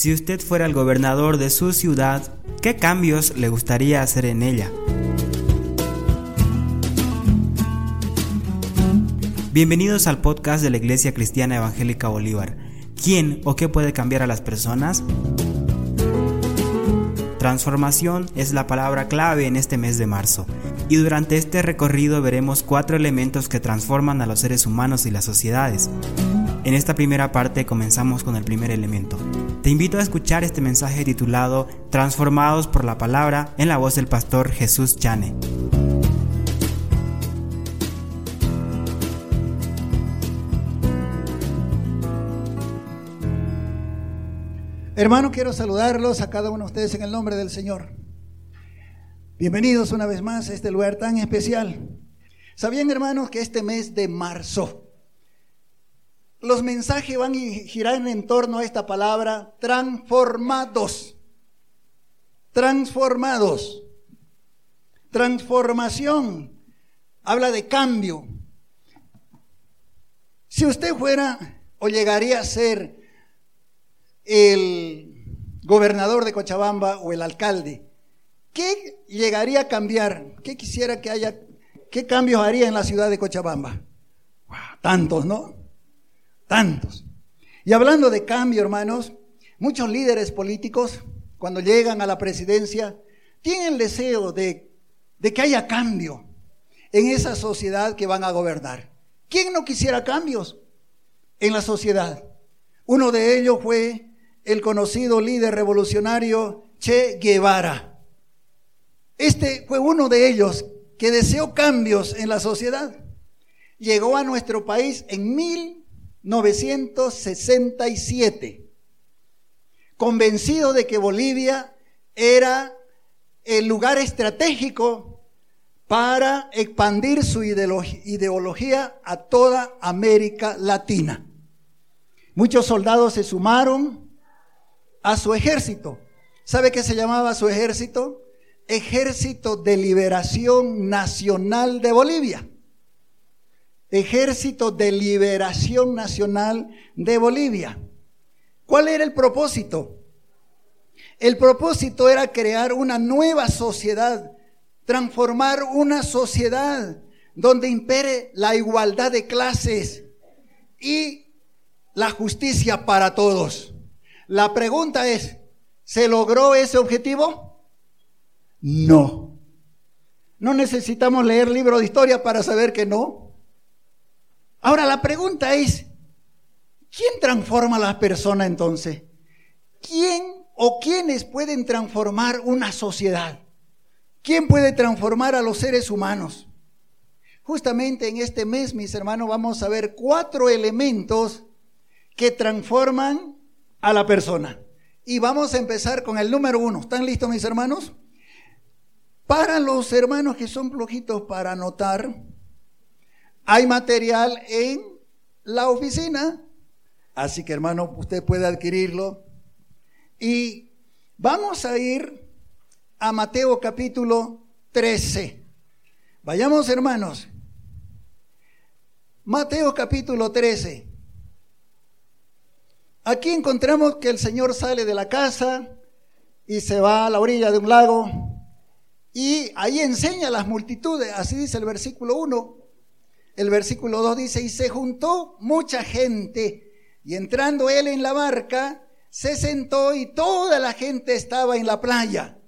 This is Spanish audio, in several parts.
Si usted fuera el gobernador de su ciudad, ¿qué cambios le gustaría hacer en ella? Bienvenidos al podcast de la Iglesia Cristiana Evangélica Bolívar. ¿Quién o qué puede cambiar a las personas? Transformación es la palabra clave en este mes de marzo, y durante este recorrido veremos cuatro elementos que transforman a los seres humanos y las sociedades. En esta primera parte comenzamos con el primer elemento. Te invito a escuchar este mensaje titulado Transformados por la palabra en la voz del pastor Jesús Chane. Hermano, quiero saludarlos a cada uno de ustedes en el nombre del Señor. Bienvenidos una vez más a este lugar tan especial. ¿Sabían, hermanos, que este mes de marzo, los mensajes van a girar en torno a esta palabra, transformados. Transformados. Transformación. Habla de cambio. Si usted fuera o llegaría a ser el gobernador de Cochabamba o el alcalde, ¿qué llegaría a cambiar? ¿Qué quisiera que haya? ¿Qué cambios haría en la ciudad de Cochabamba? tantos, ¿no? Tantos. Y hablando de cambio, hermanos, muchos líderes políticos, cuando llegan a la presidencia, tienen el deseo de, de que haya cambio en esa sociedad que van a gobernar. ¿Quién no quisiera cambios en la sociedad? Uno de ellos fue el conocido líder revolucionario Che Guevara. Este fue uno de ellos que deseó cambios en la sociedad. Llegó a nuestro país en 1967, convencido de que Bolivia era el lugar estratégico para expandir su ideología a toda América Latina. Muchos soldados se sumaron a su ejército. ¿Sabe qué se llamaba su ejército? Ejército de Liberación Nacional de Bolivia. Ejército de Liberación Nacional de Bolivia. ¿Cuál era el propósito? El propósito era crear una nueva sociedad, transformar una sociedad donde impere la igualdad de clases y la justicia para todos. La pregunta es, ¿se logró ese objetivo? No. No necesitamos leer libros de historia para saber que no. Ahora la pregunta es, ¿quién transforma a las personas entonces? ¿Quién o quiénes pueden transformar una sociedad? ¿Quién puede transformar a los seres humanos? Justamente en este mes, mis hermanos, vamos a ver cuatro elementos que transforman a la persona. Y vamos a empezar con el número uno. ¿Están listos mis hermanos? Para los hermanos que son flojitos para anotar, hay material en la oficina. Así que hermano, usted puede adquirirlo. Y vamos a ir a Mateo capítulo 13. Vayamos hermanos. Mateo capítulo 13. Aquí encontramos que el Señor sale de la casa y se va a la orilla de un lago y ahí enseña a las multitudes, así dice el versículo 1. El versículo 2 dice, y se juntó mucha gente y entrando él en la barca, se sentó y toda la gente estaba en la playa.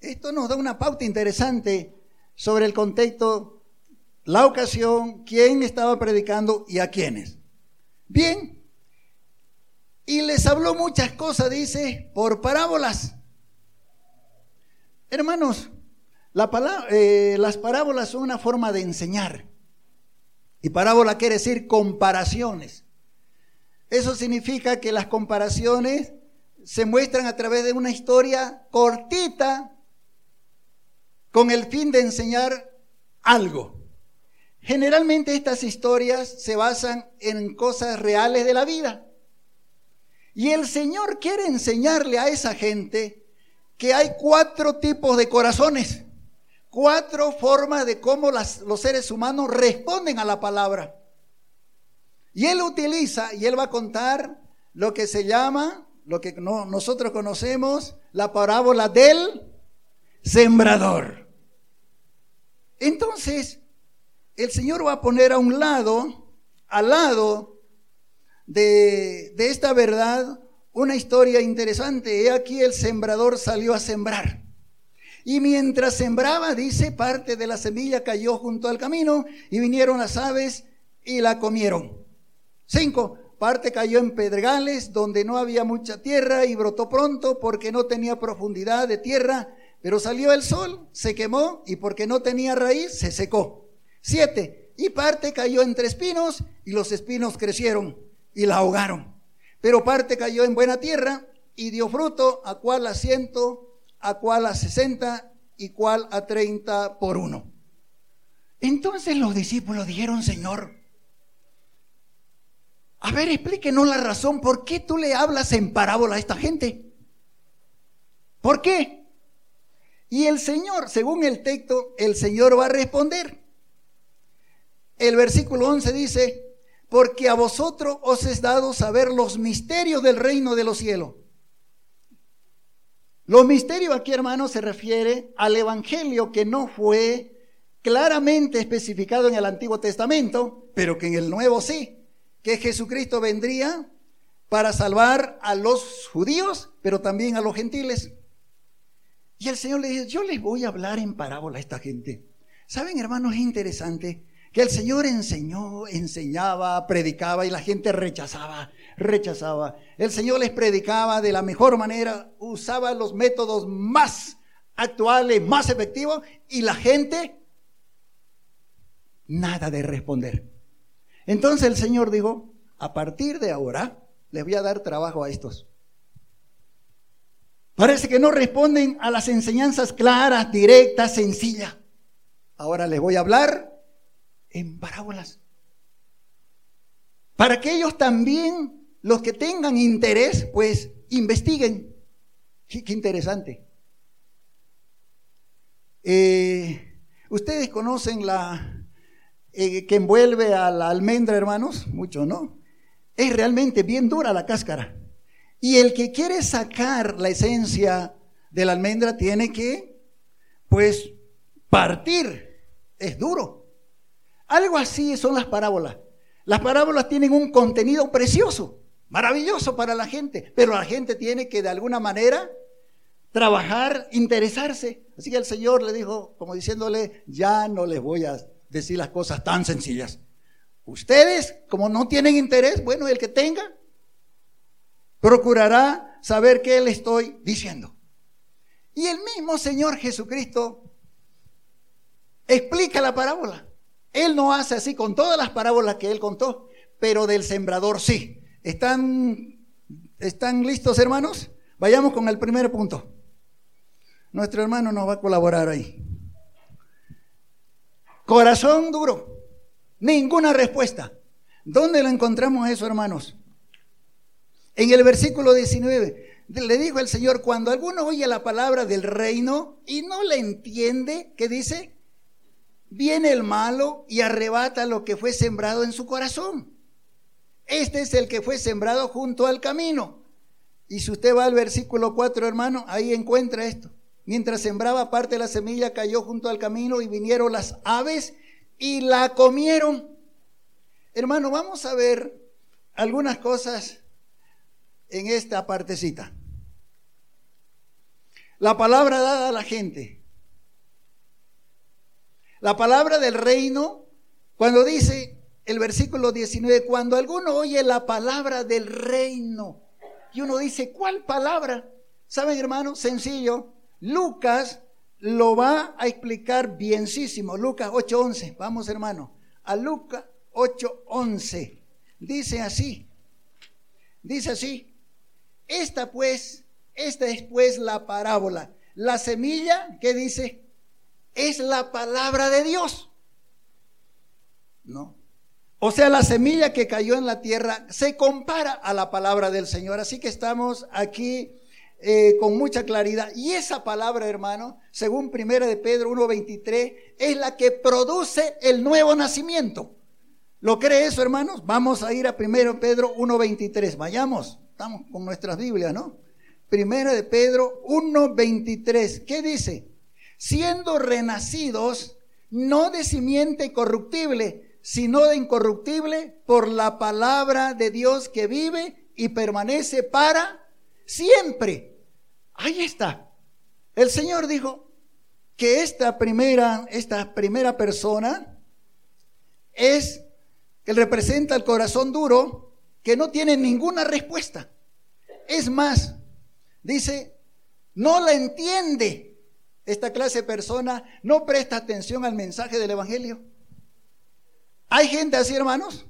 Esto nos da una pauta interesante sobre el contexto, la ocasión, quién estaba predicando y a quiénes. Bien, y les habló muchas cosas, dice, por parábolas. Hermanos, eh, las parábolas son una forma de enseñar. Y parábola quiere decir comparaciones. Eso significa que las comparaciones se muestran a través de una historia cortita con el fin de enseñar algo. Generalmente estas historias se basan en cosas reales de la vida. Y el Señor quiere enseñarle a esa gente que hay cuatro tipos de corazones, cuatro formas de cómo los seres humanos responden a la palabra. Y Él utiliza, y Él va a contar lo que se llama lo que no, nosotros conocemos, la parábola del sembrador. Entonces, el Señor va a poner a un lado, al lado de, de esta verdad, una historia interesante. He aquí el sembrador salió a sembrar. Y mientras sembraba, dice, parte de la semilla cayó junto al camino y vinieron las aves y la comieron. Cinco, parte cayó en pedregales donde no había mucha tierra y brotó pronto porque no tenía profundidad de tierra, pero salió el sol, se quemó y porque no tenía raíz, se secó. Siete, y parte cayó entre espinos y los espinos crecieron y la ahogaron. Pero parte cayó en buena tierra y dio fruto, a cual a ciento, a cual a sesenta y cual a treinta por uno. Entonces los discípulos dijeron, Señor, a ver, explíquenos la razón, ¿por qué tú le hablas en parábola a esta gente? ¿Por qué? Y el Señor, según el texto, el Señor va a responder. El versículo 11 dice, porque a vosotros os es dado saber los misterios del reino de los cielos. Los misterios aquí, hermanos, se refiere al Evangelio que no fue claramente especificado en el Antiguo Testamento, pero que en el Nuevo sí, que Jesucristo vendría para salvar a los judíos, pero también a los gentiles. Y el Señor le dice, yo les voy a hablar en parábola a esta gente. ¿Saben, hermanos? Es interesante que el Señor enseñó, enseñaba, predicaba y la gente rechazaba, rechazaba. El Señor les predicaba de la mejor manera, usaba los métodos más actuales, más efectivos y la gente nada de responder. Entonces el Señor dijo, a partir de ahora les voy a dar trabajo a estos. Parece que no responden a las enseñanzas claras, directas, sencillas. Ahora les voy a hablar en parábolas. Para que ellos también, los que tengan interés, pues investiguen. Qué, interesante. Eh, Ustedes conocen la eh, que envuelve a la almendra, hermanos, mucho, ¿no? Es realmente bien dura la cáscara. Y el que quiere sacar la esencia de la almendra tiene que, pues, partir. Es duro. Algo así son las parábolas. Las parábolas tienen un contenido precioso, maravilloso para la gente, pero la gente tiene que de alguna manera trabajar, interesarse. Así que el Señor le dijo, como diciéndole, ya no les voy a decir las cosas tan sencillas. Ustedes, como no tienen interés, bueno, el que tenga, procurará saber qué le estoy diciendo. Y el mismo Señor Jesucristo explica la parábola. Él no hace así con todas las parábolas que él contó, pero del sembrador sí. ¿Están, ¿Están listos, hermanos? Vayamos con el primer punto. Nuestro hermano nos va a colaborar ahí. Corazón duro. Ninguna respuesta. ¿Dónde lo encontramos eso, hermanos? En el versículo 19 le dijo el Señor, cuando alguno oye la palabra del reino y no le entiende, ¿qué dice? viene el malo y arrebata lo que fue sembrado en su corazón. Este es el que fue sembrado junto al camino. Y si usted va al versículo 4, hermano, ahí encuentra esto. Mientras sembraba parte de la semilla, cayó junto al camino y vinieron las aves y la comieron. Hermano, vamos a ver algunas cosas en esta partecita. La palabra dada a la gente la palabra del reino, cuando dice el versículo 19, cuando alguno oye la palabra del reino, y uno dice, ¿cuál palabra? ¿Saben, hermano? Sencillo. Lucas lo va a explicar bienísimo. Lucas 8:11. Vamos, hermano. A Lucas 8:11. Dice así. Dice así. Esta pues, esta es pues la parábola. La semilla, ¿qué dice? es la palabra de Dios. ¿No? O sea, la semilla que cayó en la tierra se compara a la palabra del Señor. Así que estamos aquí eh, con mucha claridad. Y esa palabra, hermano, según primera de Pedro 1.23, es la que produce el nuevo nacimiento. ¿Lo cree eso, hermanos? Vamos a ir a primero Pedro 1.23. Vayamos. estamos con nuestras Biblias, ¿no? Primera de Pedro 1:23. ¿Qué dice? Siendo renacidos no de simiente corruptible, sino de incorruptible por la palabra de Dios que vive y permanece para siempre. Ahí está. El Señor dijo que esta primera, esta primera persona es que representa el corazón duro que no tiene ninguna respuesta. Es más, dice, no la entiende. Esta clase de persona no presta atención al mensaje del Evangelio. Hay gente así, hermanos.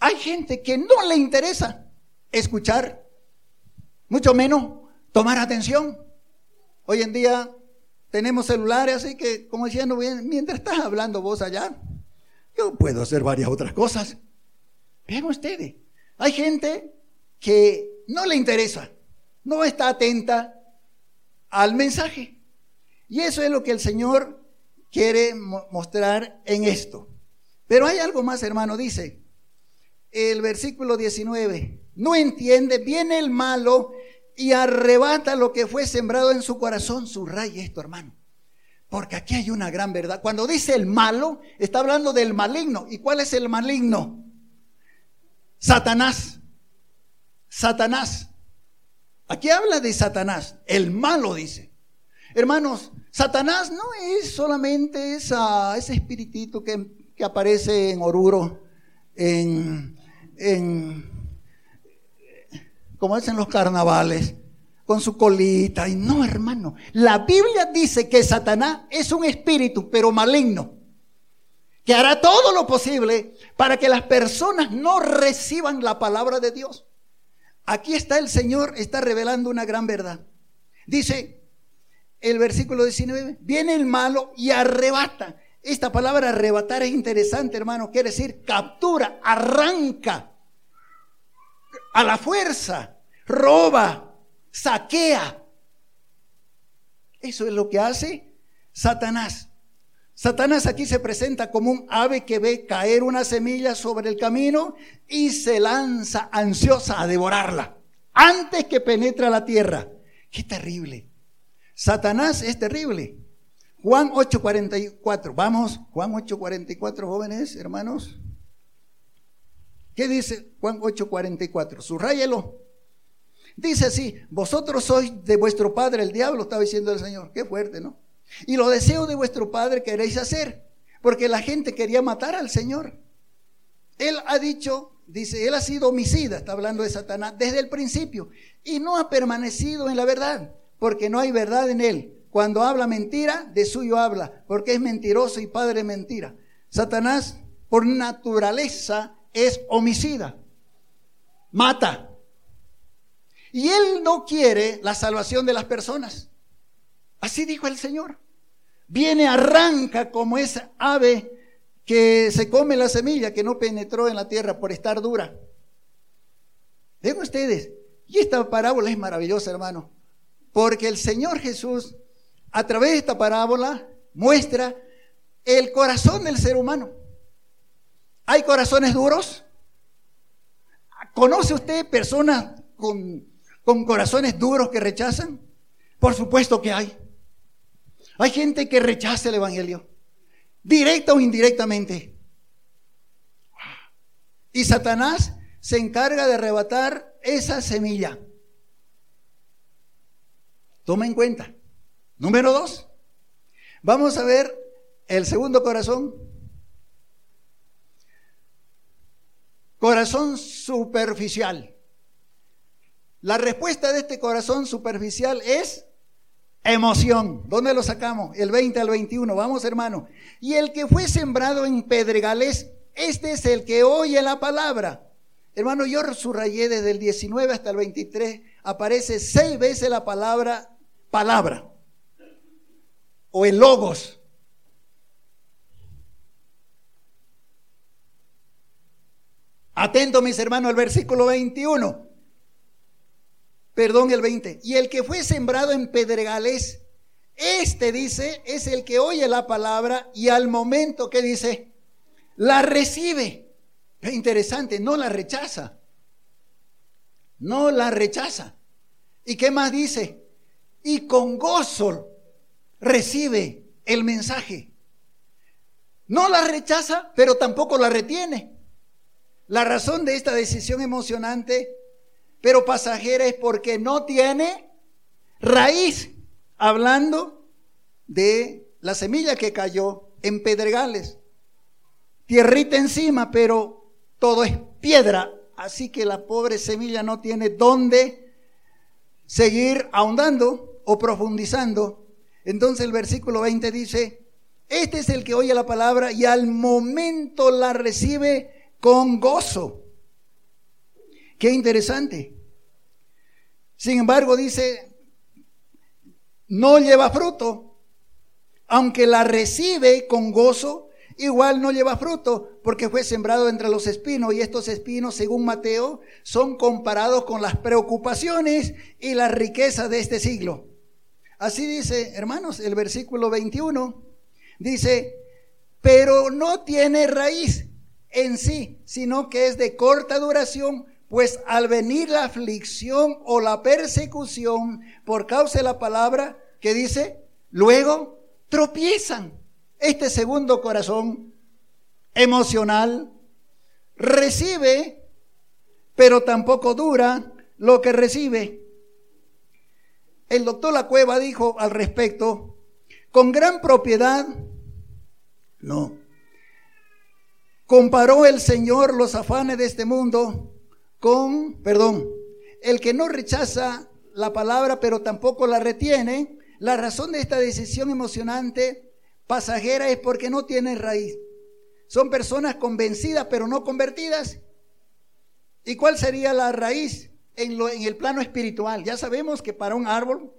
Hay gente que no le interesa escuchar, mucho menos tomar atención. Hoy en día tenemos celulares, así que, como diciendo, mientras estás hablando vos allá, yo puedo hacer varias otras cosas. Vean ustedes, hay gente que no le interesa, no está atenta al mensaje. Y eso es lo que el Señor quiere mostrar en esto. Pero hay algo más, hermano, dice el versículo 19, no entiende, viene el malo y arrebata lo que fue sembrado en su corazón. Subraya esto, hermano. Porque aquí hay una gran verdad. Cuando dice el malo, está hablando del maligno. ¿Y cuál es el maligno? Satanás. Satanás. Aquí habla de Satanás. El malo dice. Hermanos, Satanás no es solamente esa, ese espiritito que, que aparece en Oruro, en, en, como es en los carnavales con su colita. Y no, hermano. La Biblia dice que Satanás es un espíritu, pero maligno, que hará todo lo posible para que las personas no reciban la palabra de Dios. Aquí está el Señor, está revelando una gran verdad. Dice el versículo 19, viene el malo y arrebata. Esta palabra arrebatar es interesante, hermano. Quiere decir captura, arranca a la fuerza, roba, saquea. Eso es lo que hace Satanás. Satanás aquí se presenta como un ave que ve caer una semilla sobre el camino y se lanza ansiosa a devorarla antes que penetra la tierra. Qué terrible. Satanás es terrible. Juan 8:44. Vamos, Juan 8:44, jóvenes, hermanos. ¿Qué dice Juan 8:44? Subrayelo. Dice así, vosotros sois de vuestro padre el diablo, estaba diciendo el Señor. Qué fuerte, ¿no? Y los deseos de vuestro padre queréis hacer, porque la gente quería matar al Señor. Él ha dicho, dice, él ha sido homicida, está hablando de Satanás, desde el principio, y no ha permanecido en la verdad, porque no hay verdad en él. Cuando habla mentira, de suyo habla, porque es mentiroso y padre de mentira. Satanás, por naturaleza, es homicida, mata, y Él no quiere la salvación de las personas. Así dijo el Señor. Viene, arranca como esa ave que se come la semilla que no penetró en la tierra por estar dura. Ven ustedes, y esta parábola es maravillosa, hermano, porque el Señor Jesús, a través de esta parábola, muestra el corazón del ser humano. ¿Hay corazones duros? ¿Conoce usted personas con con corazones duros que rechazan? Por supuesto que hay. Hay gente que rechaza el Evangelio, directa o indirectamente. Y Satanás se encarga de arrebatar esa semilla. Toma en cuenta. Número dos. Vamos a ver el segundo corazón. Corazón superficial. La respuesta de este corazón superficial es emoción. ¿Dónde lo sacamos? El 20 al 21. Vamos, hermano. Y el que fue sembrado en pedregales, este es el que oye la palabra. Hermano, yo subrayé desde el 19 hasta el 23, aparece seis veces la palabra palabra o el logos. Atento, mis hermanos, al versículo 21 perdón, el 20. Y el que fue sembrado en pedregales, este dice, es el que oye la palabra y al momento que dice, la recibe. Es interesante, no la rechaza. no la rechaza. ¿Y qué más dice? Y con gozo recibe el mensaje. No la rechaza, pero tampoco la retiene. La razón de esta decisión emocionante, pero pasajera, es porque no tiene raíz, hablando de la semilla que cayó en pedregales. Tierrita encima, pero todo es piedra, así que la pobre semilla no tiene dónde seguir ahondando o profundizando. Entonces el versículo 20 dice, este es el que oye la palabra y al momento la recibe con gozo. Qué interesante. Sin embargo, dice, no lleva fruto, aunque la recibe con gozo, igual no lleva fruto, porque fue sembrado entre los espinos, y estos espinos, según Mateo, son comparados con las preocupaciones y las riquezas de este siglo. Así dice, hermanos, el versículo 21, dice, pero no tiene raíz en sí, sino que es de corta duración, pues al venir la aflicción o la persecución por causa de la palabra que dice, luego tropiezan. Este segundo corazón emocional recibe, pero tampoco dura lo que recibe. El doctor La Cueva dijo al respecto, con gran propiedad, no, comparó el Señor los afanes de este mundo con, perdón, el que no rechaza la palabra pero tampoco la retiene, la razón de esta decisión emocionante pasajera es porque no tiene raíz. Son personas convencidas pero no convertidas. ¿Y cuál sería la raíz en, el plano espiritual? Ya sabemos que para un árbol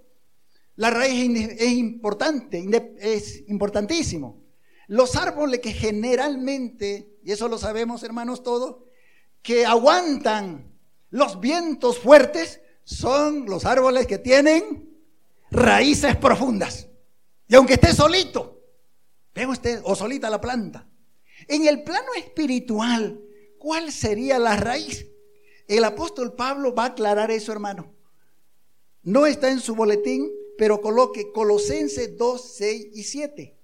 la raíz es importante, es importantísimo. Los árboles que generalmente, y eso lo sabemos hermanos todos, que aguantan los vientos fuertes, son los árboles que tienen raíces profundas. Y aunque esté solito, ve usted, o solita la planta. En el plano espiritual, ¿cuál sería la raíz? El apóstol Pablo va a aclarar eso, hermano. No está en su boletín, pero coloque Colosenses 2, 6 y 7.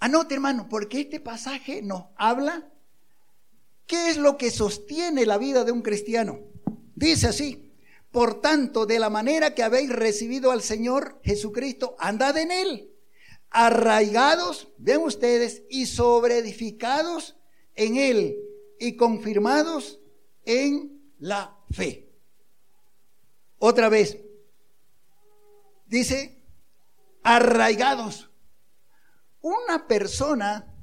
Anote, hermano, porque este pasaje nos habla qué es lo que sostiene la vida de un cristiano. Dice así, por tanto, de la manera que habéis recibido al Señor Jesucristo, andad en él, arraigados, ven ustedes, y sobreedificados en él, y confirmados en la fe. Otra vez, dice, arraigados. Una persona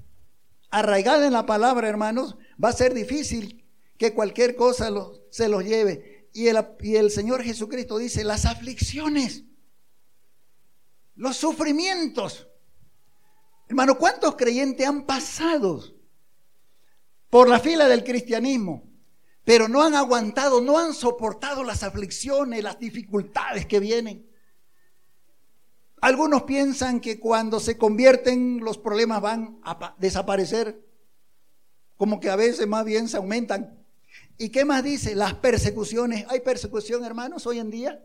arraigada en la palabra, hermanos, va a ser difícil que cualquier cosa se los lleve. Y el, y el Señor Jesucristo dice, las aflicciones, los sufrimientos. Hermano, ¿cuántos creyentes han pasado por la fila del cristianismo, pero no han aguantado, no han soportado las aflicciones, las dificultades que vienen? Algunos piensan que cuando se convierten los problemas van a desaparecer, como que a veces más bien se aumentan. ¿Y qué más dice? Las persecuciones. ¿Hay persecución, hermanos, hoy en día?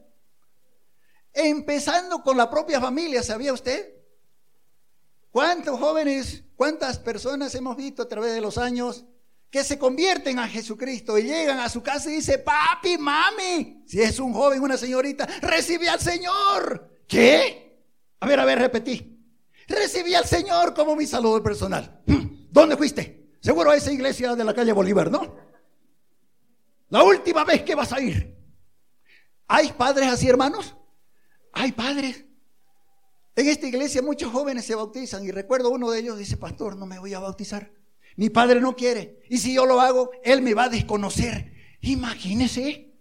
Empezando con la propia familia, ¿sabía usted? ¿Cuántos jóvenes, cuántas personas hemos visto a través de los años que se convierten a Jesucristo y llegan a su casa y dice, papi, mami, si es un joven, una señorita, recibe al Señor. ¿Qué? A ver, a ver, repetí. Recibí al Señor como mi saludo personal. Hmm, ¿Dónde fuiste? Seguro a esa iglesia de la calle Bolívar, ¿no? La última vez que vas a ir. ¿Hay padres así, hermanos? Hay padres. En esta iglesia muchos jóvenes se bautizan y recuerdo uno de ellos dice, pastor, no me voy a bautizar. Mi padre no quiere. Y si yo lo hago, él me va a desconocer. Imagínese.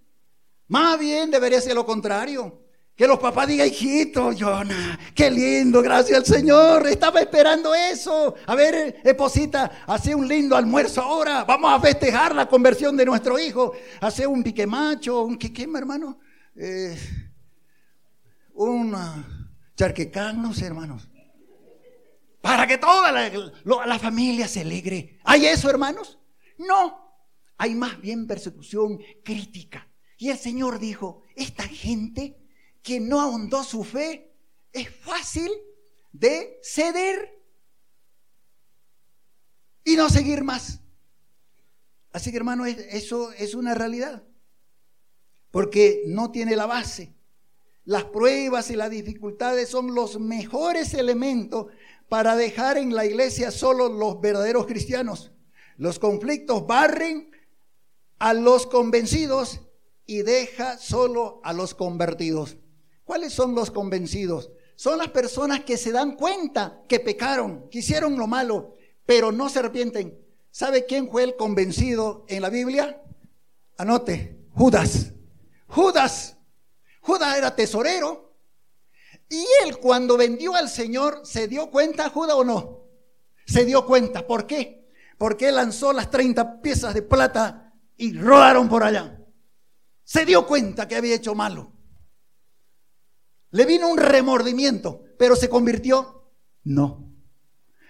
Más bien debería ser lo contrario. Que los papás digan, hijito, Jonah, qué lindo, gracias al Señor. Estaba esperando eso. A ver, esposita, hace un lindo almuerzo ahora. Vamos a festejar la conversión de nuestro hijo. Hace un piquemacho, un quiquema, hermano. Eh, un charquecán, no sé, hermanos. Para que toda la, familia se alegre. ¿Hay eso, hermanos? No. Hay más bien persecución crítica Y el Señor dijo, esta gente que no ahondó su fe, es fácil de ceder y no seguir más. Así que hermano, eso es una realidad, porque no tiene la base. Las pruebas y las dificultades son los mejores elementos para dejar en la iglesia solo los verdaderos cristianos. Los conflictos barren a los convencidos y deja solo a los convertidos. ¿Cuáles son los convencidos? Son las personas que se dan cuenta que pecaron, que hicieron lo malo, pero no se arrepienten. ¿Sabe quién fue el convencido en la Biblia? Anote, Judas. Judas. Judas era tesorero. Y él cuando vendió al Señor, ¿se dio cuenta, Judas o no? Se dio cuenta. ¿Por qué? Porque él lanzó las 30 piezas de plata y rodaron por allá. Se dio cuenta que había hecho malo. Le vino un remordimiento, pero se convirtió. No.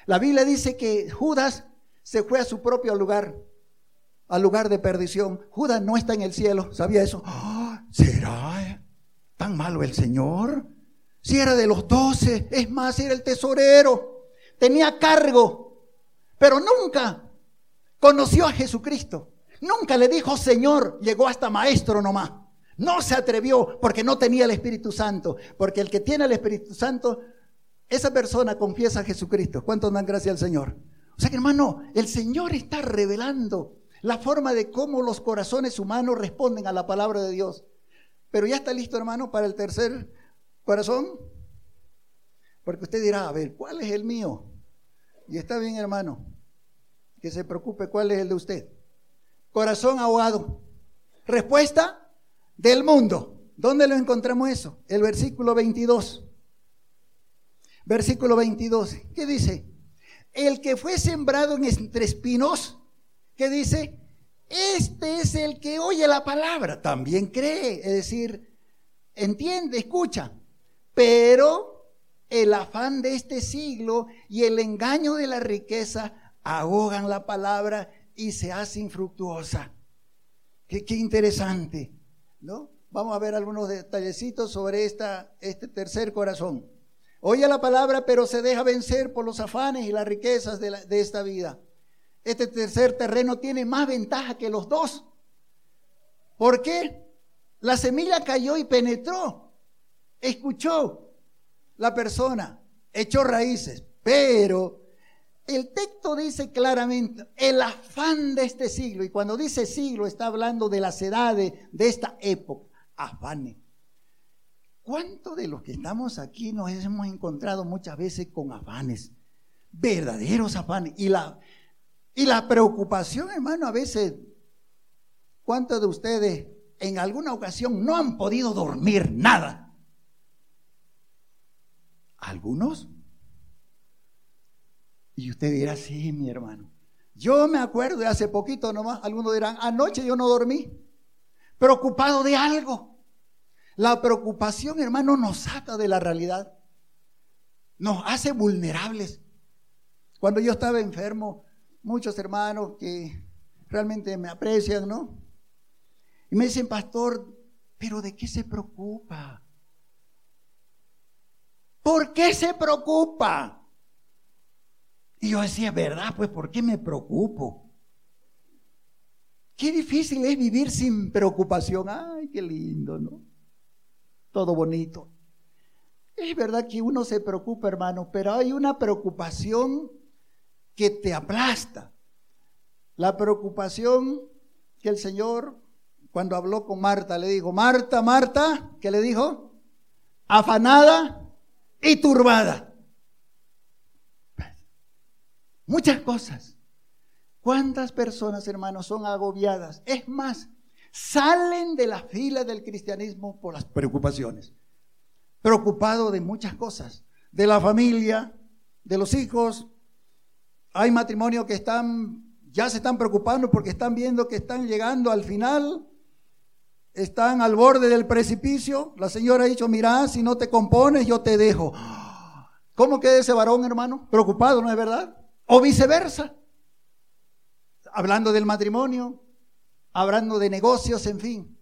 La Biblia dice que Judas se fue a su propio lugar, al lugar de perdición. Judas no está en el cielo, ¿sabía eso? ¡Ah! ¿Será tan malo el Señor? Si era de los doce, es más, era el tesorero, tenía cargo, pero nunca conoció a Jesucristo. Nunca le dijo Señor, llegó hasta maestro nomás. No se atrevió porque no tenía el Espíritu Santo. Porque el que tiene el Espíritu Santo, esa persona confiesa a Jesucristo. ¿Cuántos dan gracias al Señor? O sea que hermano, el Señor está revelando la forma de cómo los corazones humanos responden a la palabra de Dios. Pero ya está listo, hermano, para el tercer corazón. Porque usted dirá, a ver, ¿cuál es el mío? Y está bien, hermano, que se preocupe cuál es el de usted. Corazón ahogado. Respuesta, del mundo. ¿Dónde lo encontramos eso? El versículo 22. Versículo 22. ¿Qué dice? El que fue sembrado en entre espinos, ¿qué dice? Este es el que oye la palabra, también cree, es decir, entiende, escucha, pero el afán de este siglo y el engaño de la riqueza ahogan la palabra y se hace infructuosa. Qué, interesante. ¿no? Vamos a ver algunos detallecitos sobre esta, este tercer corazón. Oye la palabra, pero se deja vencer por los afanes y las riquezas de, de esta vida. Este tercer terreno tiene más ventaja que los dos. ¿Por qué? La semilla cayó y penetró. Escuchó la persona, echó raíces, pero el texto dice claramente el afán de este siglo, y cuando dice siglo está hablando de las edades de esta época, afanes. ¿Cuántos de los que estamos aquí nos hemos encontrado muchas veces con afanes? Verdaderos afanes. Y la, y la preocupación, hermano, a veces, ¿cuántos de ustedes en alguna ocasión no han podido dormir nada? ¿Algunos? Y usted dirá, sí, mi hermano. Yo me acuerdo de hace poquito nomás, algunos dirán, anoche yo no dormí, preocupado de algo. La preocupación, hermano, nos saca de la realidad, nos hace vulnerables. Cuando yo estaba enfermo, muchos hermanos que realmente me aprecian, ¿no? Y me dicen, pastor, pero ¿de qué se preocupa? ¿Por qué se preocupa? Y yo decía, ¿verdad? Pues ¿por qué me preocupo? Qué difícil es vivir sin preocupación. Ay, qué lindo, ¿no? Todo bonito. Es verdad que uno se preocupa, hermano, pero hay una preocupación que te aplasta. La preocupación que el Señor, cuando habló con Marta, le dijo, Marta, Marta, ¿qué le dijo? Afanada y turbada. Muchas cosas. ¿Cuántas personas, hermanos, son agobiadas? Es más, salen de la fila del cristianismo por las preocupaciones. Preocupado de muchas cosas, de la familia, de los hijos. Hay matrimonios que están, ya se están preocupando porque están viendo que están llegando al final, están al borde del precipicio. La señora ha dicho, mira, si no te compones, yo te dejo. ¿Cómo queda ese varón, hermano? Preocupado, ¿no es verdad? O viceversa. Hablando del matrimonio, hablando de negocios, en fin.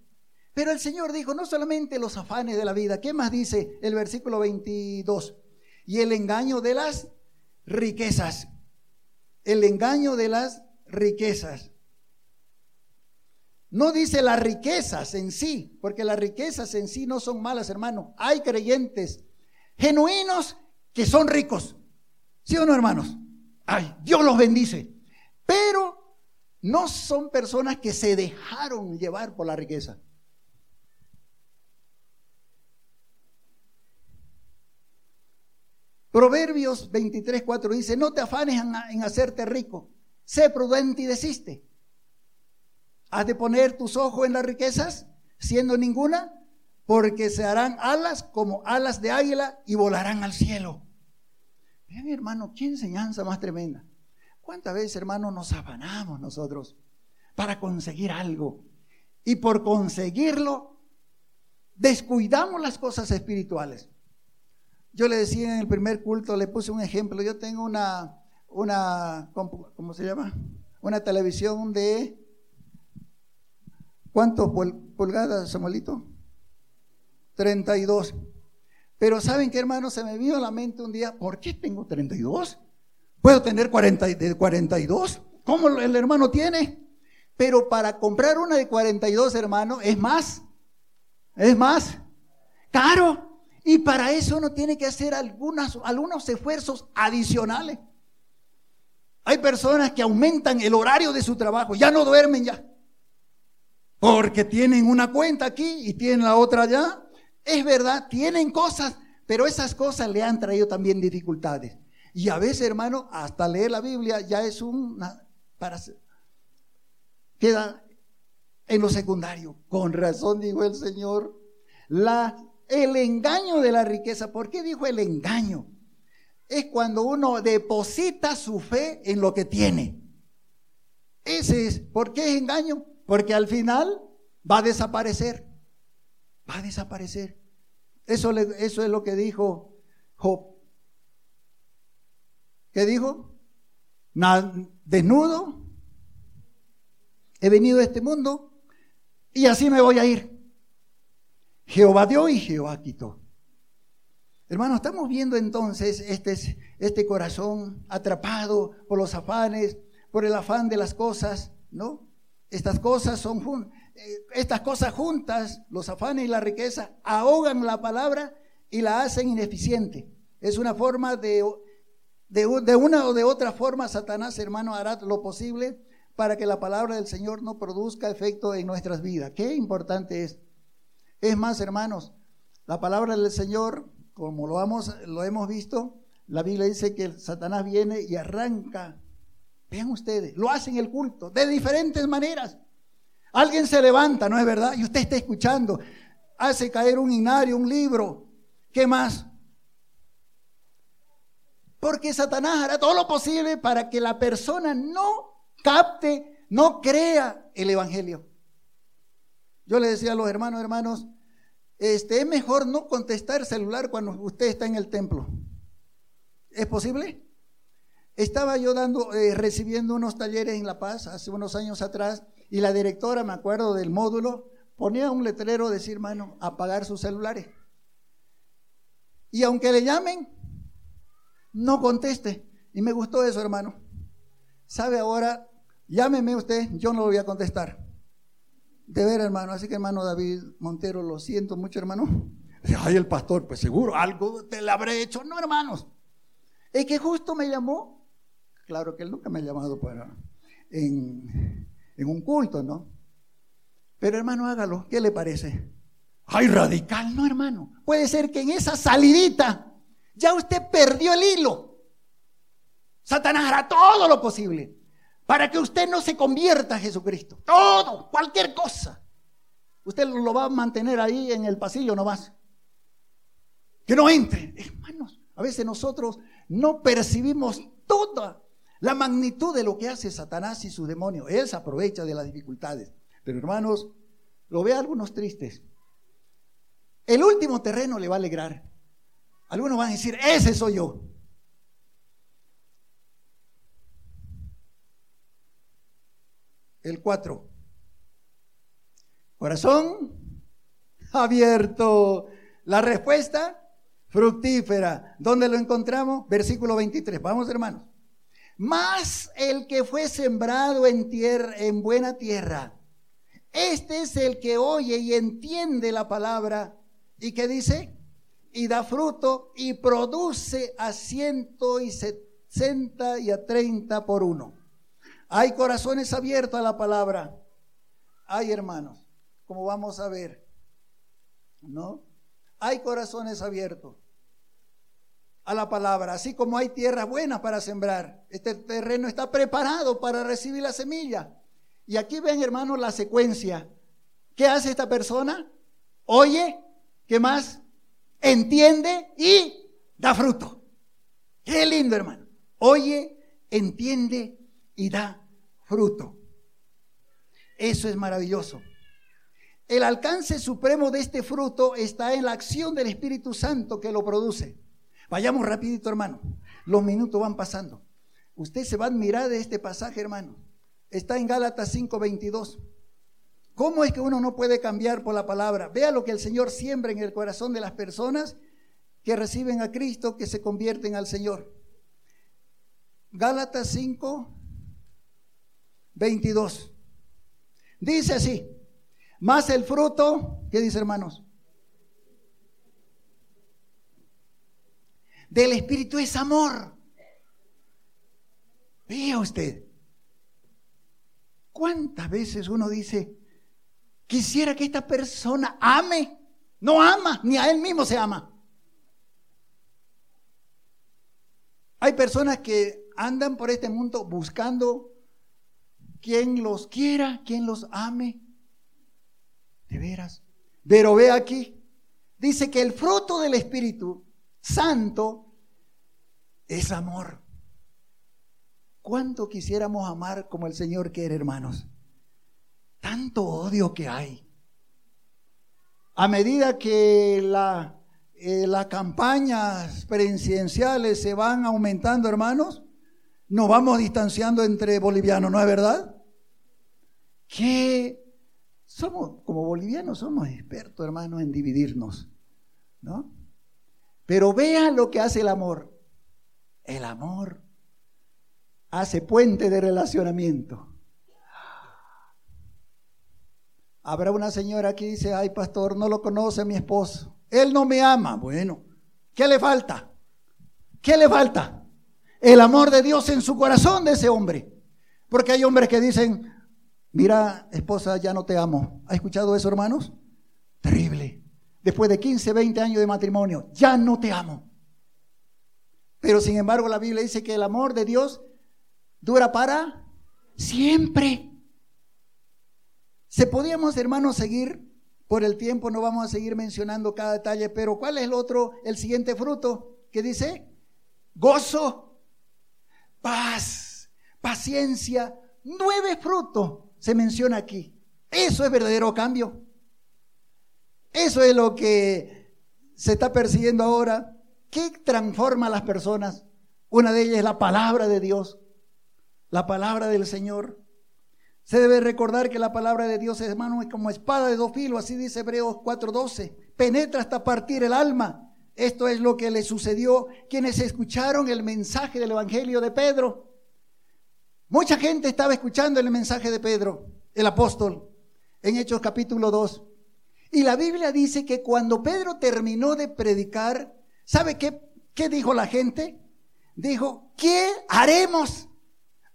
Pero el Señor dijo, no solamente los afanes de la vida, ¿qué más dice el versículo 22? Y el engaño de las riquezas. El engaño de las riquezas. No dice las riquezas en sí, porque las riquezas en sí no son malas, hermano. Hay creyentes genuinos que son ricos. ¿Sí o no, hermanos? Ay, Dios los bendice. Pero no son personas que se dejaron llevar por la riqueza. Proverbios 23, 4 dice, no te afanes en hacerte rico, sé prudente y desiste. ¿Has de poner tus ojos en las riquezas, siendo ninguna? Porque se harán alas como alas de águila y volarán al cielo. mi hermano, qué enseñanza más tremenda. ¿Cuántas veces, hermano, nos afanamos nosotros para conseguir algo? Y por conseguirlo, descuidamos las cosas espirituales. Yo le decía en el primer culto, le puse un ejemplo. Yo tengo una, una ¿cómo se llama? Una televisión de ¿Cuántos pulgadas, Samuelito? 32. Pero ¿saben qué, hermano? Se me vino a la mente un día, ¿por qué tengo 32? ¿Puedo tener 40, de 42? ¿Cómo el hermano tiene? Pero para comprar una de 42, hermano, es más. Es más caro. Y para eso uno tiene que hacer algunas, algunos esfuerzos adicionales. Hay personas que aumentan el horario de su trabajo, ya no duermen ya. Porque tienen una cuenta aquí y tienen la otra allá. Es verdad, tienen cosas, pero esas cosas le han traído también dificultades. Y a veces, hermano, hasta leer la Biblia ya es una para queda en lo secundario. Con razón dijo el Señor, la el engaño de la riqueza. ¿Por qué dijo el engaño? Es cuando uno deposita su fe en lo que tiene. Ese es, ¿por qué es engaño? Porque al final va a desaparecer. Va a desaparecer. Eso, eso es lo que dijo Job. ¿Qué dijo? desnudo, he venido a este mundo y así me voy a ir. Jehová dio y Jehová quitó. Hermano, estamos viendo entonces este, este corazón atrapado por los afanes, por el afán de las cosas, ¿no? Estas cosas son eh, estas cosas juntas, los afanes y la riqueza, ahogan la palabra y la hacen ineficiente. Es una forma de, de, una o de otra forma, Satanás, hermano, hará lo posible para que la palabra del Señor no produzca efecto en nuestras vidas. Qué importante es. Es más, hermanos, la palabra del Señor, como lo, vamos, lo hemos visto, la Biblia dice que Satanás viene y arranca Vean ustedes, lo hacen el culto de diferentes maneras. Alguien se levanta, ¿no es verdad? Y usted está escuchando, hace caer un inario, un libro. ¿Qué más? Porque Satanás hará todo lo posible para que la persona no capte, no crea el Evangelio. Yo le decía a los hermanos, hermanos, este, es mejor no contestar celular cuando usted está en el templo. ¿Es posible? Estaba yo dando, eh, recibiendo unos talleres en La Paz hace unos años atrás y la directora, me acuerdo del módulo, ponía un letrero decir, hermano, apagar sus celulares. Y aunque le llamen, no conteste. Y me gustó eso, hermano. ¿Sabe ahora? Llámeme usted, yo no lo voy a contestar. De ver, hermano. Así que, hermano David Montero, lo siento mucho, hermano. Ay, el pastor, pues seguro, algo te le habré hecho. No, hermanos. Es que justo me llamó Claro que él nunca me ha llamado para en, un culto, ¿no? Pero hermano, hágalo. ¿Qué le parece? Ay, radical, no, hermano. Puede ser que en esa salidita ya usted perdió el hilo. Satanás hará todo lo posible para que usted no se convierta a Jesucristo. Todo, cualquier cosa. Usted lo va a mantener ahí en el pasillo nomás. Que no entre. Hermanos, a veces nosotros no percibimos toda la magnitud de lo que hace Satanás y su demonio. Él se aprovecha de las dificultades. Pero hermanos, lo ve a algunos tristes. El último terreno le va a alegrar. Algunos van a decir, ese soy yo. El 4. Corazón abierto. La respuesta, fructífera. ¿Dónde lo encontramos? Versículo 23. Vamos, hermanos. Más el que fue sembrado en tierra, en buena tierra. Este es el que oye y entiende la palabra. ¿Y qué dice? Y da fruto y produce a ciento y sesenta y a treinta por uno. Hay corazones abiertos a la palabra. Hay hermanos, como vamos a ver. ¿No? Hay corazones abiertos a la palabra, así como hay tierras buenas para sembrar. Este terreno está preparado para recibir la semilla. Y aquí ven, hermanos, la secuencia. ¿Qué hace esta persona? Oye, ¿qué más? Entiende y da fruto. Qué lindo, hermano. Oye, entiende y da fruto. Eso es maravilloso. El alcance supremo de este fruto está en la acción del Espíritu Santo que lo produce. Vayamos rapidito, hermano. Los minutos van pasando. Usted se va a admirar de este pasaje, hermano. Está en Gálatas 5:22. ¿Cómo es que uno no puede cambiar por la palabra? Vea lo que el Señor siembra en el corazón de las personas que reciben a Cristo, que se convierten al Señor. Gálatas 5, 22. Dice así, más el fruto, ¿qué dice hermanos? Del Espíritu es amor. Vea usted, ¿cuántas veces uno dice, quisiera que esta persona ame? No ama, ni a él mismo se ama. Hay personas que andan por este mundo buscando quien los quiera, quien los ame. De veras. Pero ve aquí, dice que el fruto del Espíritu santo es amor. ¿Cuánto quisiéramos amar como el Señor quiere, hermanos? Tanto odio que hay. A medida que la, eh, las campañas presidenciales se van aumentando, hermanos, nos vamos distanciando entre bolivianos, ¿no es verdad? Que somos, como bolivianos, somos expertos, hermanos, en dividirnos, ¿no? Pero vean lo que hace el amor. El amor hace puente de relacionamiento. Habrá una señora que dice, ay pastor, no lo conoce mi esposo. Él no me ama. Bueno, ¿qué le falta? ¿Qué le falta? El amor de Dios en su corazón de ese hombre. Porque hay hombres que dicen, mira, esposa, ya no te amo. ¿Ha escuchado eso, hermanos? Terrible después de 15, 20 años de matrimonio, ya no te amo. Pero sin embargo la Biblia dice que el amor de Dios dura para siempre. Se podíamos, hermanos, seguir por el tiempo, no vamos a seguir mencionando cada detalle, pero ¿cuál es el otro, el siguiente fruto que dice? Gozo, paz, paciencia, nueve frutos se menciona aquí. Eso es verdadero cambio. Eso es lo que se está persiguiendo ahora. ¿Qué transforma a las personas? Una de ellas es la palabra de Dios, la palabra del Señor. Se debe recordar que la palabra de Dios, hermano, es como espada de dos filos, así dice Hebreos 4:12. Penetra hasta partir el alma. Esto es lo que le sucedió quienes escucharon el mensaje del Evangelio de Pedro. Mucha gente estaba escuchando el mensaje de Pedro, el apóstol, en Hechos capítulo 2. Y la Biblia dice que cuando Pedro terminó de predicar, ¿sabe qué, qué dijo la gente? Dijo, ¿qué haremos?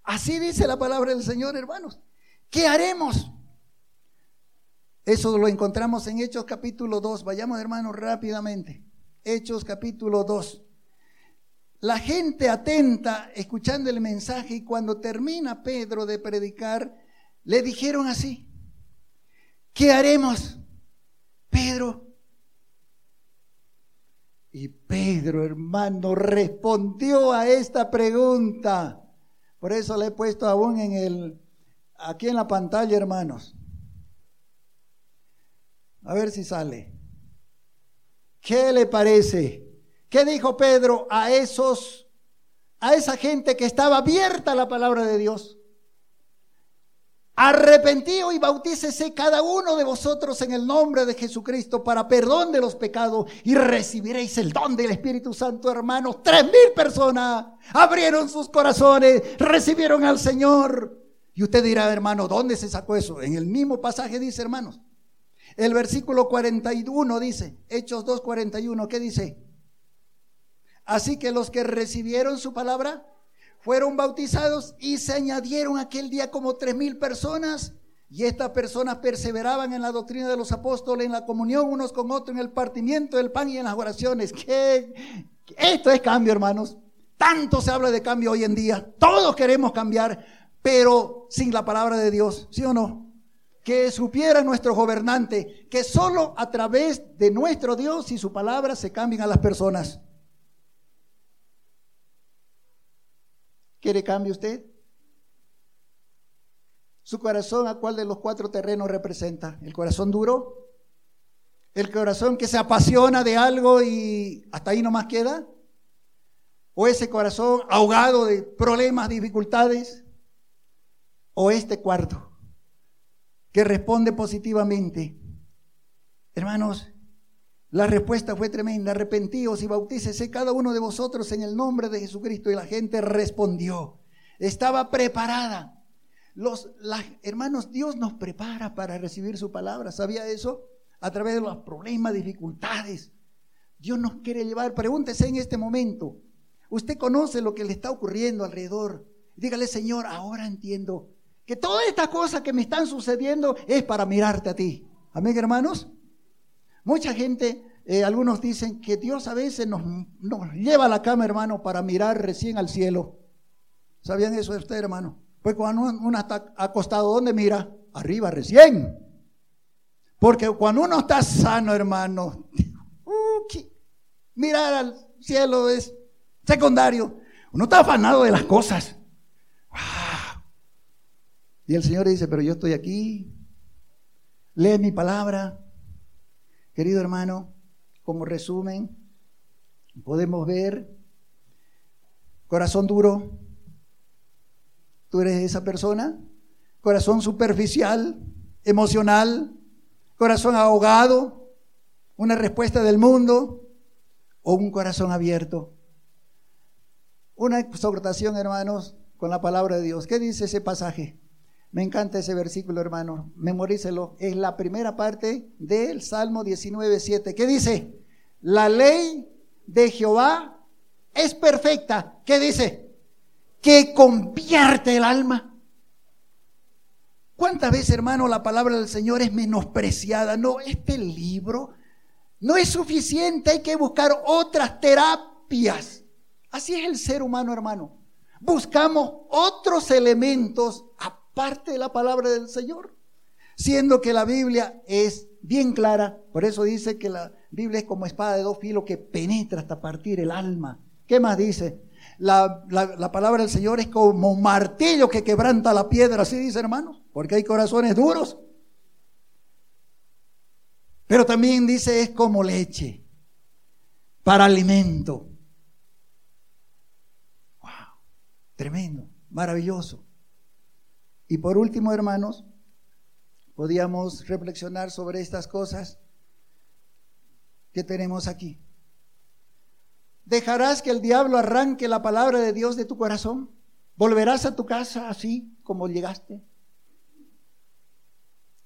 Así dice la palabra del Señor, hermanos. ¿Qué haremos? Eso lo encontramos en Hechos capítulo 2. Vayamos, hermanos, rápidamente. Hechos capítulo 2. La gente atenta, escuchando el mensaje, y cuando termina Pedro de predicar, le dijeron así, ¿qué haremos? Pedro. Y Pedro, hermano, respondió a esta pregunta. Por eso le he puesto aún en el, aquí en la pantalla, hermanos. A ver si sale. ¿Qué le parece? ¿Qué dijo Pedro a esos, a esa gente que estaba abierta a la palabra de Dios? Arrepentíos y bautícese cada uno de vosotros en el nombre de Jesucristo para perdón de los pecados y recibiréis el don del Espíritu Santo, hermanos. Tres mil personas abrieron sus corazones, recibieron al Señor. Y usted dirá, hermano, ¿dónde se sacó eso? En el mismo pasaje dice, hermanos. El versículo 41 dice, Hechos 2.41, ¿qué dice? Así que los que recibieron su palabra fueron bautizados y se añadieron aquel día como tres mil personas. Y estas personas perseveraban en la doctrina de los apóstoles, en la comunión unos con otros, en el partimiento del pan y en las oraciones. ¿Qué? Esto es cambio, hermanos. Tanto se habla de cambio hoy en día. Todos queremos cambiar, pero sin la palabra de Dios, ¿sí o no? Que supiera nuestro gobernante que solo a través de nuestro Dios y su palabra se cambian a las personas. ¿Quiere cambio usted? ¿Su corazón a cuál de los cuatro terrenos representa? ¿El corazón duro? ¿El corazón que se apasiona de algo y hasta ahí nomás queda? ¿O ese corazón ahogado de problemas, dificultades? ¿O este cuarto que responde positivamente? Hermanos, la respuesta fue tremenda. Arrepentíos y bautícese cada uno de vosotros en el nombre de Jesucristo. Y la gente respondió. Estaba preparada. Los hermanos, Dios nos prepara para recibir su palabra. ¿Sabía eso? A través de los problemas, dificultades. Dios nos quiere llevar. Pregúntese en este momento. Usted conoce lo que le está ocurriendo alrededor. Dígale, Señor, ahora entiendo que todas estas cosas que me están sucediendo es para mirarte a ti. Amén, hermanos. Mucha gente, eh, algunos dicen que Dios a veces nos, lleva a la cama, hermano, para mirar recién al cielo. ¿Sabían eso de usted, hermano? Pues cuando uno está acostado, ¿dónde mira? Arriba, recién. Porque cuando uno está sano, hermano, uh, mirar al cielo es secundario. Uno está afanado de las cosas. Y el Señor dice, pero yo estoy aquí, lee mi palabra, Querido hermano, como resumen, podemos ver corazón duro. ¿Tú eres esa persona? Corazón superficial, emocional, corazón ahogado, una respuesta del mundo o un corazón abierto. Una exhortación, hermanos, con la palabra de Dios. ¿Qué dice ese pasaje? Me encanta ese versículo, hermano. Memorícelo. Es la primera parte del Salmo 19, 7. ¿Qué dice? La ley de Jehová es perfecta. ¿Qué dice? Que convierte el alma. ¿Cuántas veces, hermano, la palabra del Señor es menospreciada? No, este libro no es suficiente. Hay que buscar otras terapias. Así es el ser humano, hermano. Buscamos otros elementos parte de la palabra del Señor. Siendo que la Biblia es bien clara, por eso dice que la Biblia es como espada de dos filos que penetra hasta partir el alma. ¿Qué más dice? La, la, palabra del Señor es como martillo que quebranta la piedra, así dice hermano, porque hay corazones duros. Pero también dice es como leche para alimento. Wow, tremendo, maravilloso. Y por último, hermanos, podíamos reflexionar sobre estas cosas que tenemos aquí. ¿Dejarás que el diablo arranque la palabra de Dios de tu corazón? ¿Volverás a tu casa así como llegaste?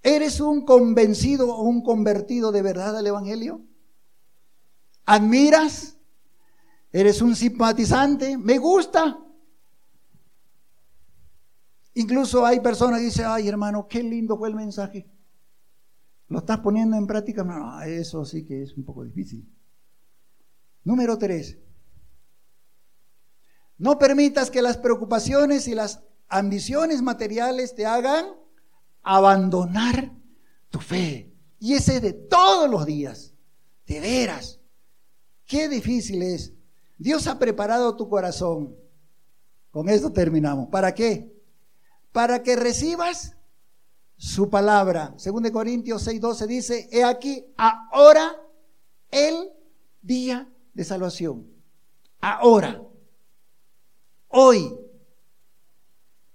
¿Eres un convencido o un convertido de verdad al Evangelio? ¿Admiras? ¿Eres un simpatizante? ¿Me gusta? Incluso hay personas que dicen, ay hermano, qué lindo fue el mensaje. ¿Lo estás poniendo en práctica? No, eso sí que es un poco difícil. Número tres. No permitas que las preocupaciones y las ambiciones materiales te hagan abandonar tu fe. Y ese de todos los días. De veras. Qué difícil es. Dios ha preparado tu corazón. Con esto terminamos. ¿Para qué? Para que recibas su palabra. Según de Corintios 6:12 dice, he aquí ahora el día de salvación. Ahora, hoy,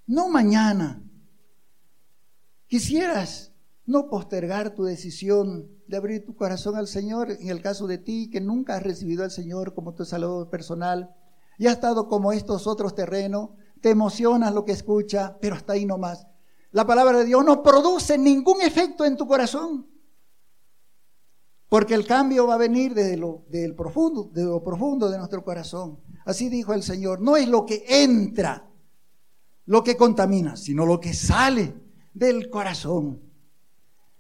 no mañana, quisieras no postergar tu decisión de abrir tu corazón al Señor, en el caso de ti que nunca has recibido al Señor como tu salud personal, y has estado como estos otros terrenos, te emocionas lo que escucha, pero hasta ahí nomás. La palabra de Dios no produce ningún efecto en tu corazón. Porque el cambio va a venir desde lo, profundo, de lo profundo de nuestro corazón. Así dijo el Señor. No es lo que entra lo que contamina, sino lo que sale del corazón.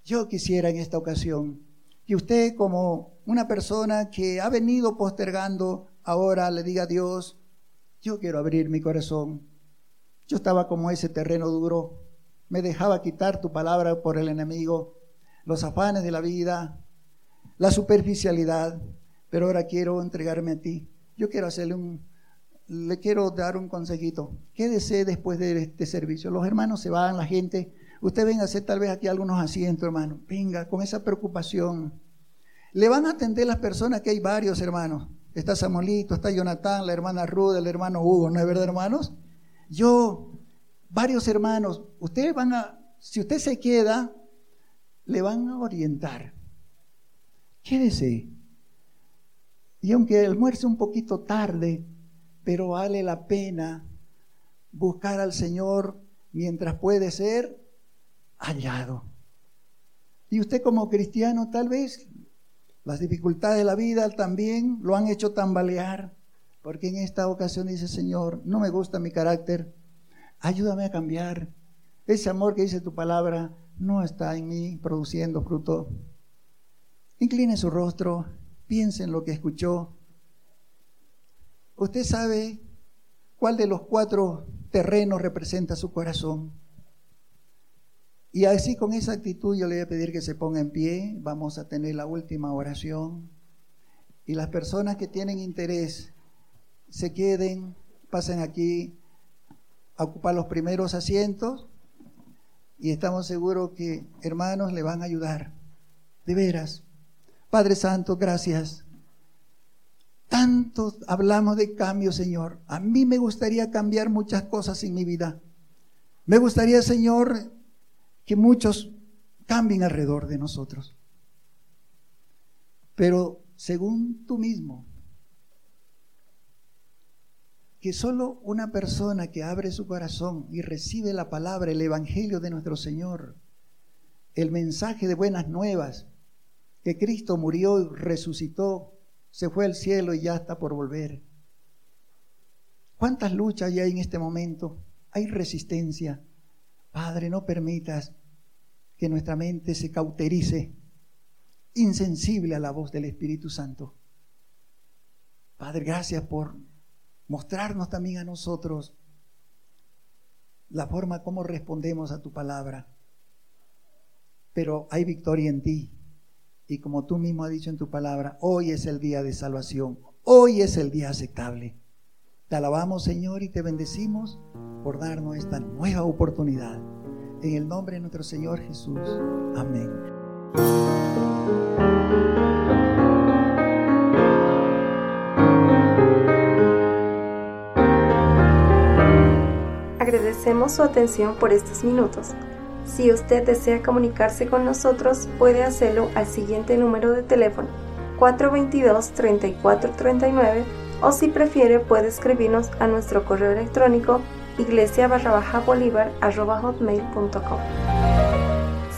Yo quisiera en esta ocasión que usted como una persona que ha venido postergando, ahora le diga a Dios, yo quiero abrir mi corazón. Yo estaba como ese terreno duro, me dejaba quitar tu palabra por el enemigo, los afanes de la vida, la superficialidad, pero ahora quiero entregarme a ti. Yo quiero hacerle un, le quiero dar un consejito. Quédese después de este servicio. Los hermanos se van, la gente. Usted venga a hacer tal vez aquí algunos asientos, hermano. Venga, con esa preocupación. Le van a atender las personas, que hay varios hermanos. Está Samuelito, está Jonathan, la hermana Ruda, el hermano Hugo, ¿no es verdad, hermanos? Yo, varios hermanos, ustedes van a, si usted se queda, le van a orientar. Quédese. Y aunque almuerce un poquito tarde, pero vale la pena buscar al Señor mientras puede ser hallado. Y usted como cristiano tal vez las dificultades de la vida también lo han hecho tambalear, porque en esta ocasión dice, Señor, no me gusta mi carácter, ayúdame a cambiar. Ese amor que dice tu palabra no está en mí produciendo fruto. Incline su rostro, piense en lo que escuchó. Usted sabe cuál de los cuatro terrenos representa su corazón. Y así con esa actitud yo le voy a pedir que se ponga en pie. Vamos a tener la última oración. Y las personas que tienen interés se queden, pasen aquí a ocupar los primeros asientos. Y estamos seguros que hermanos le van a ayudar. De veras. Padre Santo, gracias. Tanto hablamos de cambio, Señor. A mí me gustaría cambiar muchas cosas en mi vida. Me gustaría, Señor, que muchos cambien alrededor de nosotros. Pero según tú mismo, que solo una persona que abre su corazón y recibe la palabra, el Evangelio de nuestro Señor, el mensaje de buenas nuevas, que Cristo murió y resucitó, se fue al cielo y ya está por volver. ¿Cuántas luchas hay en este momento? Hay resistencia. Padre, no permitas que nuestra mente se cauterice, insensible a la voz del Espíritu Santo. Padre, gracias por mostrarnos también a nosotros la forma como respondemos a tu palabra. Pero hay victoria en ti. Y como tú mismo has dicho en tu palabra, hoy es el día de salvación. Hoy es el día aceptable. Te alabamos, Señor, y te bendecimos por darnos esta nueva oportunidad. En el nombre de nuestro Señor Jesús. Amén. Agradecemos su atención por estos minutos. Si usted desea comunicarse con nosotros, puede hacerlo al siguiente número de teléfono 422-3439 o si prefiere puede escribirnos a nuestro correo electrónico iglesia.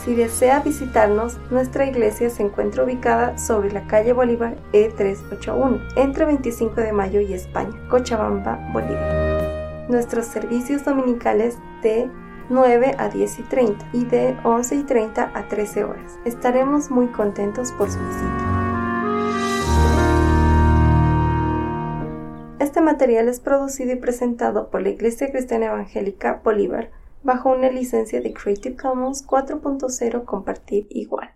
Si desea visitarnos, nuestra iglesia se encuentra ubicada sobre la calle Bolívar E381, entre 25 de mayo y España, Cochabamba, Bolivia. Nuestros servicios dominicales de 9 a 10 y 30 y de 11 y 30 a 13 horas. Estaremos muy contentos por su visita. Este material es producido y presentado por la Iglesia Cristiana Evangélica Bolívar bajo una licencia de Creative Commons 4.0 Compartir Igual.